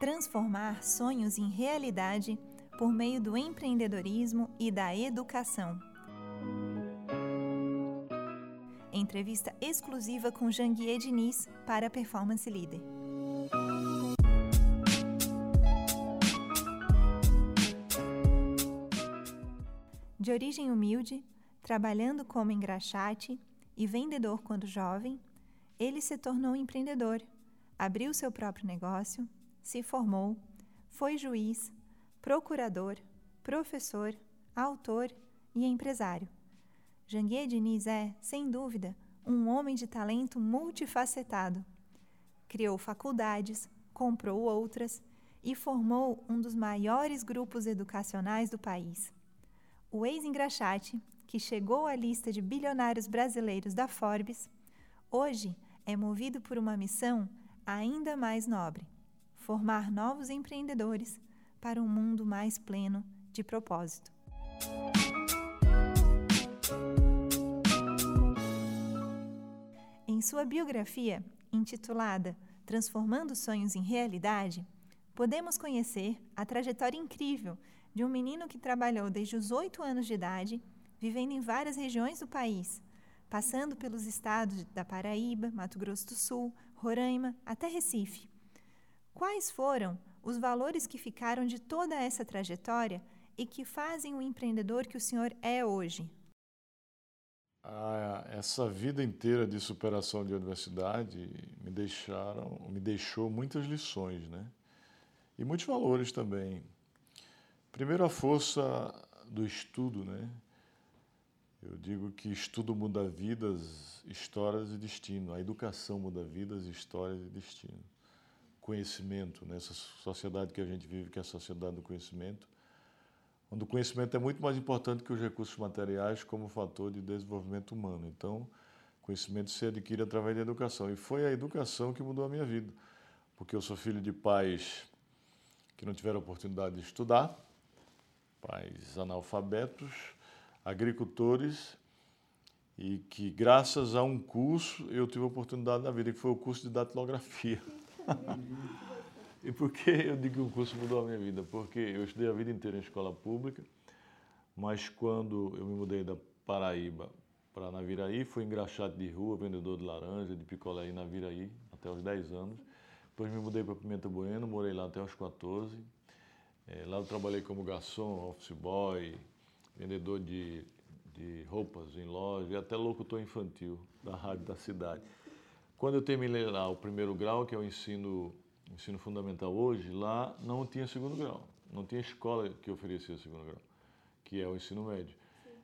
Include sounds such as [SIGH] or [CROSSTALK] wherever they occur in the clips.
Transformar sonhos em realidade por meio do empreendedorismo e da educação. Entrevista exclusiva com Janguier Diniz para Performance Leader. De origem humilde, trabalhando como engraxate e vendedor quando jovem, ele se tornou empreendedor, abriu seu próprio negócio, se formou, foi juiz, procurador, professor, autor e empresário. Janguier Diniz é, sem dúvida, um homem de talento multifacetado. Criou faculdades, comprou outras e formou um dos maiores grupos educacionais do país o ex-engraxate, que chegou à lista de bilionários brasileiros da Forbes, hoje é movido por uma missão ainda mais nobre: formar novos empreendedores para um mundo mais pleno de propósito. Em sua biografia, intitulada Transformando Sonhos em Realidade, podemos conhecer a trajetória incrível de um menino que trabalhou desde os oito anos de idade, vivendo em várias regiões do país, passando pelos estados da Paraíba, Mato Grosso do Sul, Roraima, até Recife. Quais foram os valores que ficaram de toda essa trajetória e que fazem o empreendedor que o senhor é hoje? Ah, essa vida inteira de superação de universidade me deixaram, me deixou muitas lições, né? E muitos valores também. Primeiro, a força do estudo, né? Eu digo que estudo muda vidas, histórias e destino. A educação muda vidas, histórias e destino. Conhecimento, nessa sociedade que a gente vive, que é a sociedade do conhecimento, onde o conhecimento é muito mais importante que os recursos materiais como fator de desenvolvimento humano. Então, conhecimento se adquire através da educação. E foi a educação que mudou a minha vida, porque eu sou filho de pais que não tiveram oportunidade de estudar, pais analfabetos, agricultores, e que graças a um curso eu tive a oportunidade na vida, que foi o curso de datilografia. [LAUGHS] e por que eu digo que o curso mudou a minha vida? Porque eu estudei a vida inteira em escola pública, mas quando eu me mudei da Paraíba para Naviraí, fui engraxado de rua, vendedor de laranja, de picolé em Naviraí, até os 10 anos. Depois me mudei para Pimenta Bueno, morei lá até os 14 é, lá eu trabalhei como garçom, office boy, vendedor de, de roupas em loja e até locutor infantil da rádio da cidade. Quando eu terminei lá o primeiro grau, que é o ensino, ensino fundamental hoje, lá não tinha segundo grau, não tinha escola que oferecia segundo grau, que é o ensino médio.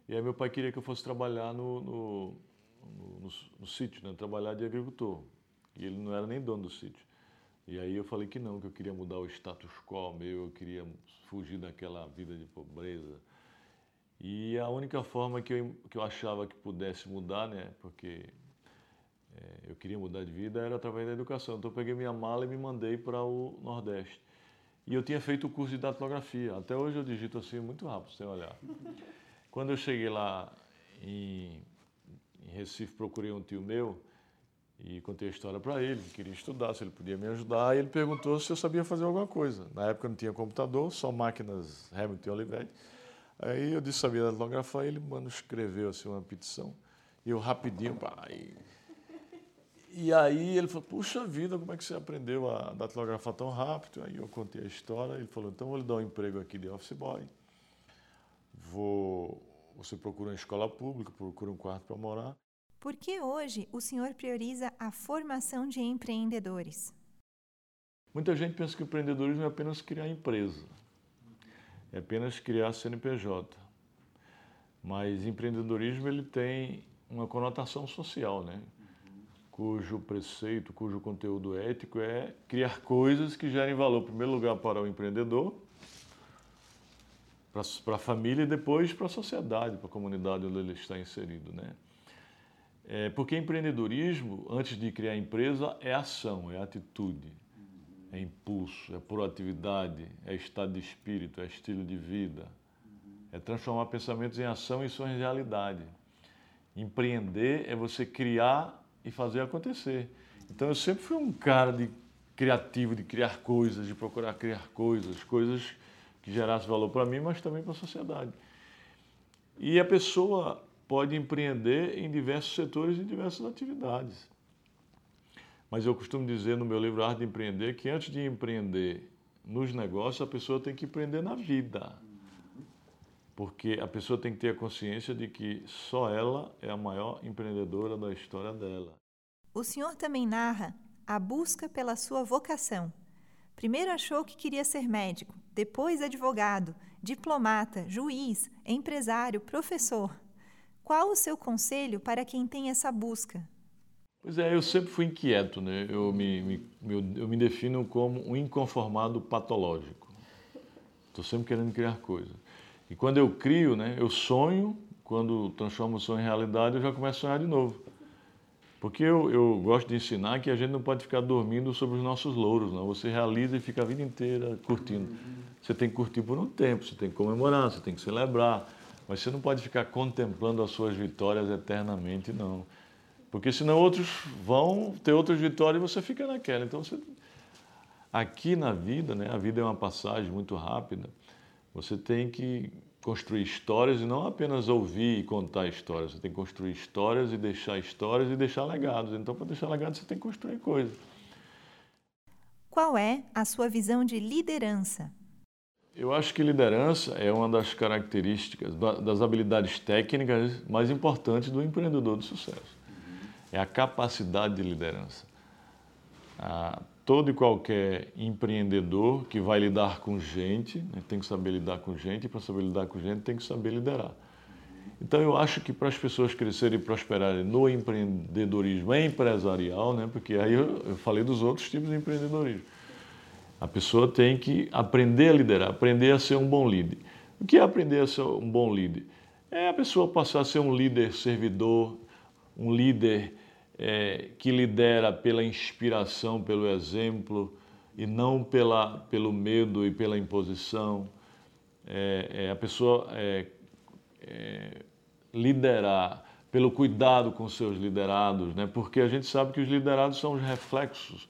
E aí meu pai queria que eu fosse trabalhar no, no, no, no, no sítio, né? trabalhar de agricultor. E ele não era nem dono do sítio. E aí eu falei que não, que eu queria mudar o status quo meu, eu queria fugir daquela vida de pobreza. E a única forma que eu, que eu achava que pudesse mudar, né, porque eu queria mudar de vida, era através da educação. Então eu peguei minha mala e me mandei para o Nordeste. E eu tinha feito o curso de datilografia. Até hoje eu digito assim muito rápido, sem olhar. [LAUGHS] Quando eu cheguei lá em, em Recife, procurei um tio meu, e contei a história para ele, queria estudar, se ele podia me ajudar. E ele perguntou se eu sabia fazer alguma coisa. Na época não tinha computador, só máquinas Hamilton e Olivetti. Aí eu disse que sabia datilografar, ele mano, escreveu assim, uma petição. E eu rapidinho, pá, e... e aí ele falou, puxa vida, como é que você aprendeu a datilografar tão rápido? Aí eu contei a história, ele falou, então vou lhe dar um emprego aqui de office boy. Vou... Você procura uma escola pública, procura um quarto para morar. Por que hoje o senhor prioriza a formação de empreendedores? Muita gente pensa que empreendedorismo é apenas criar empresa, é apenas criar CNPJ. Mas empreendedorismo ele tem uma conotação social, né? Cujo preceito, cujo conteúdo ético é criar [LAUGHS] coisas que gerem valor, em primeiro lugar, para o empreendedor, para a família e depois para a sociedade, para a comunidade onde ele está inserido. Né? É, porque empreendedorismo, antes de criar empresa, é ação, é atitude, é impulso, é proatividade, é estado de espírito, é estilo de vida, é transformar pensamentos em ação e sonhos em realidade. Empreender é você criar e fazer acontecer. Então eu sempre fui um cara de criativo de criar coisas, de procurar criar coisas, coisas que gerassem valor para mim, mas também para a sociedade. E a pessoa pode empreender em diversos setores e diversas atividades. Mas eu costumo dizer no meu livro Arte de Empreender que antes de empreender nos negócios, a pessoa tem que empreender na vida. Porque a pessoa tem que ter a consciência de que só ela é a maior empreendedora da história dela. O senhor também narra a busca pela sua vocação. Primeiro achou que queria ser médico, depois advogado, diplomata, juiz, empresário, professor. Qual o seu conselho para quem tem essa busca? Pois é, eu sempre fui inquieto, né? Eu me, me eu, me defino como um inconformado patológico. Estou sempre querendo criar coisas. E quando eu crio, né, eu sonho, quando transformo o sonho em realidade, eu já começo a sonhar de novo. Porque eu, eu gosto de ensinar que a gente não pode ficar dormindo sobre os nossos louros, não. Você realiza e fica a vida inteira curtindo. Você tem que curtir por um tempo, você tem que comemorar, você tem que celebrar, mas você não pode ficar contemplando as suas vitórias eternamente, não. Porque senão outros vão ter outras vitórias e você fica naquela. Então, você... aqui na vida, né, a vida é uma passagem muito rápida, você tem que construir histórias e não apenas ouvir e contar histórias. Você tem que construir histórias e deixar histórias e deixar legados. Então, para deixar legados, você tem que construir coisas. Qual é a sua visão de liderança? Eu acho que liderança é uma das características, das habilidades técnicas mais importantes do empreendedor de sucesso é a capacidade de liderança. Todo e qualquer empreendedor que vai lidar com gente né, tem que saber lidar com gente, e para saber lidar com gente tem que saber liderar. Então eu acho que para as pessoas crescerem e prosperarem no empreendedorismo empresarial, né, porque aí eu, eu falei dos outros tipos de empreendedorismo, a pessoa tem que aprender a liderar, aprender a ser um bom líder. O que é aprender a ser um bom líder? É a pessoa passar a ser um líder servidor, um líder é, que lidera pela inspiração, pelo exemplo e não pela, pelo medo e pela imposição. É, é a pessoa é, é, liderar pelo cuidado com seus liderados, né? porque a gente sabe que os liderados são os reflexos.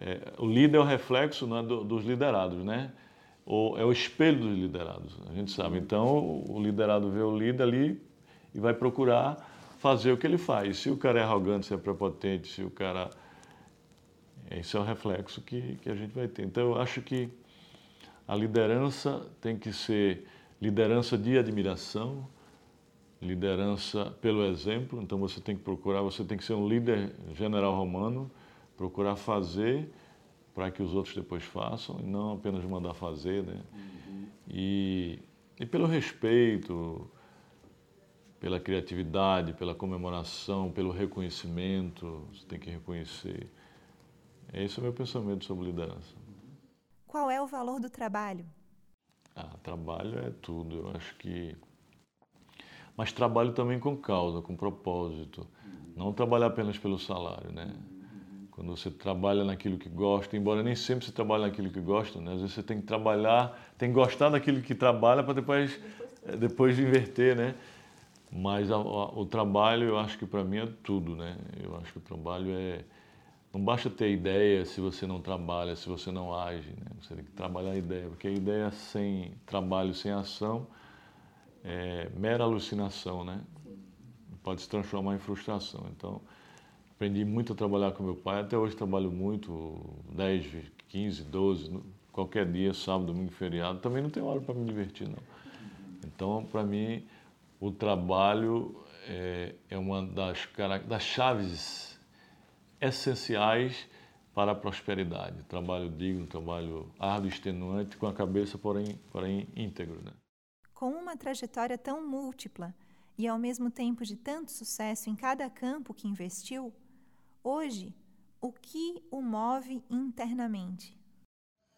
É, o líder é o reflexo né, do, dos liderados, né? Ou é o espelho dos liderados, a gente sabe. Então, o liderado vê o líder ali e vai procurar fazer o que ele faz. Se o cara é arrogante, se é prepotente, se o cara. Esse é o reflexo que, que a gente vai ter. Então, eu acho que a liderança tem que ser liderança de admiração, liderança pelo exemplo. Então, você tem que procurar, você tem que ser um líder general romano, procurar fazer para que os outros depois façam e não apenas mandar fazer, né? Uhum. E, e pelo respeito, pela criatividade, pela comemoração, pelo reconhecimento. Você tem que reconhecer. Esse é o meu pensamento sobre liderança. Qual é o valor do trabalho? Ah, trabalho é tudo. Eu acho que. Mas trabalho também com causa, com propósito. Não trabalhar apenas pelo salário, né? Quando você trabalha naquilo que gosta, embora nem sempre você trabalhe naquilo que gosta, né? Às vezes você tem que trabalhar, tem que gostar daquilo que trabalha para depois, depois de inverter, né? Mas a, a, o trabalho, eu acho que para mim é tudo, né? Eu acho que o trabalho é. Não basta ter ideia se você não trabalha, se você não age, né? Você tem que trabalhar a ideia, porque a ideia sem trabalho, sem ação, é mera alucinação, né? Pode se transformar em frustração. Então, aprendi muito a trabalhar com meu pai, até hoje trabalho muito, 10, 15, 12, qualquer dia, sábado, domingo, feriado. Também não tenho hora para me divertir, não. Então, para mim o trabalho é, é uma das, das chaves essenciais para a prosperidade. Trabalho digno, trabalho árduo, extenuante, com a cabeça, porém, porém íntegro. Né? Com uma trajetória tão múltipla e ao mesmo tempo de tanto sucesso em cada campo que investiu, hoje, o que o move internamente?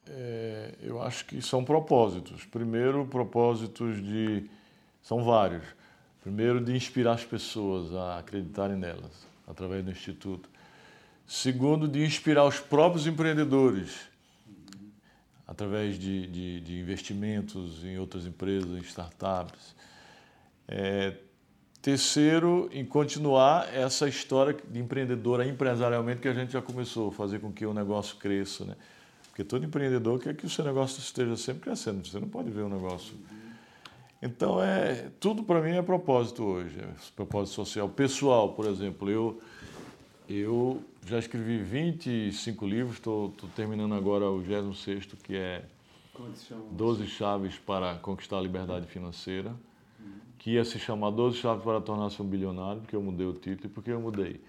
É, eu acho que são propósitos. Primeiro, propósitos de são vários. Primeiro, de inspirar as pessoas a acreditarem nelas, através do Instituto. Segundo, de inspirar os próprios empreendedores, através de, de, de investimentos em outras empresas, em startups. É, terceiro, em continuar essa história de empreendedora empresarialmente que a gente já começou, fazer com que o negócio cresça, né? Porque todo empreendedor quer que o seu negócio esteja sempre crescendo, você não pode ver um negócio. Então, é, tudo para mim é propósito hoje, é propósito social. Pessoal, por exemplo, eu, eu já escrevi 25 livros, estou terminando agora o 26, que é Como é que se chama? 12 chaves para conquistar a liberdade financeira, que ia se chamar 12 chaves para tornar-se um bilionário, porque eu mudei o título. E por que eu mudei?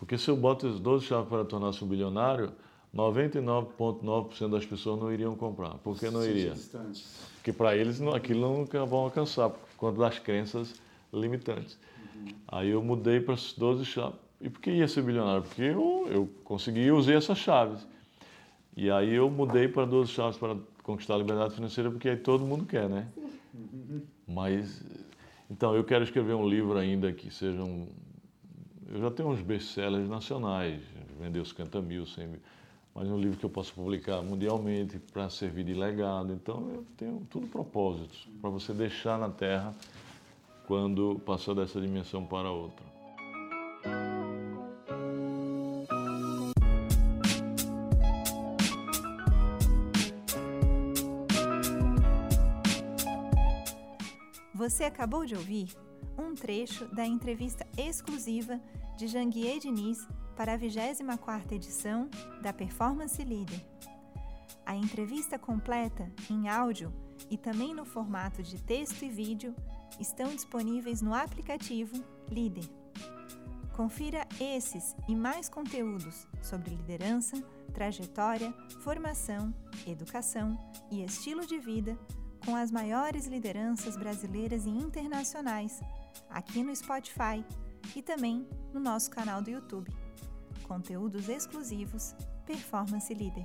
Porque se eu boto as 12 chaves para tornar-se um bilionário, 99,9% das pessoas não iriam comprar. Por que não iria? Porque para eles não- aquilo nunca vão alcançar, por conta das crenças limitantes. Aí eu mudei para as 12 chaves. E por que ia ser bilionário? Porque eu, eu consegui usei essas chaves. E aí eu mudei para 12 chaves para conquistar a liberdade financeira, porque aí todo mundo quer, né? Mas, então, eu quero escrever um livro ainda que seja um... Eu já tenho uns best-sellers nacionais, vendeu 50 mil, 100 mil, mas um livro que eu possa publicar mundialmente para servir de legado. Então, eu tenho tudo propósitos para você deixar na Terra quando passar dessa dimensão para outra. Você acabou de ouvir um trecho da entrevista exclusiva de Janguier Diniz para a 24ª edição da Performance Leader. A entrevista completa em áudio e também no formato de texto e vídeo estão disponíveis no aplicativo Líder. Confira esses e mais conteúdos sobre liderança, trajetória, formação, educação e estilo de vida com as maiores lideranças brasileiras e internacionais, aqui no Spotify e também no nosso canal do YouTube. Conteúdos exclusivos Performance Leader.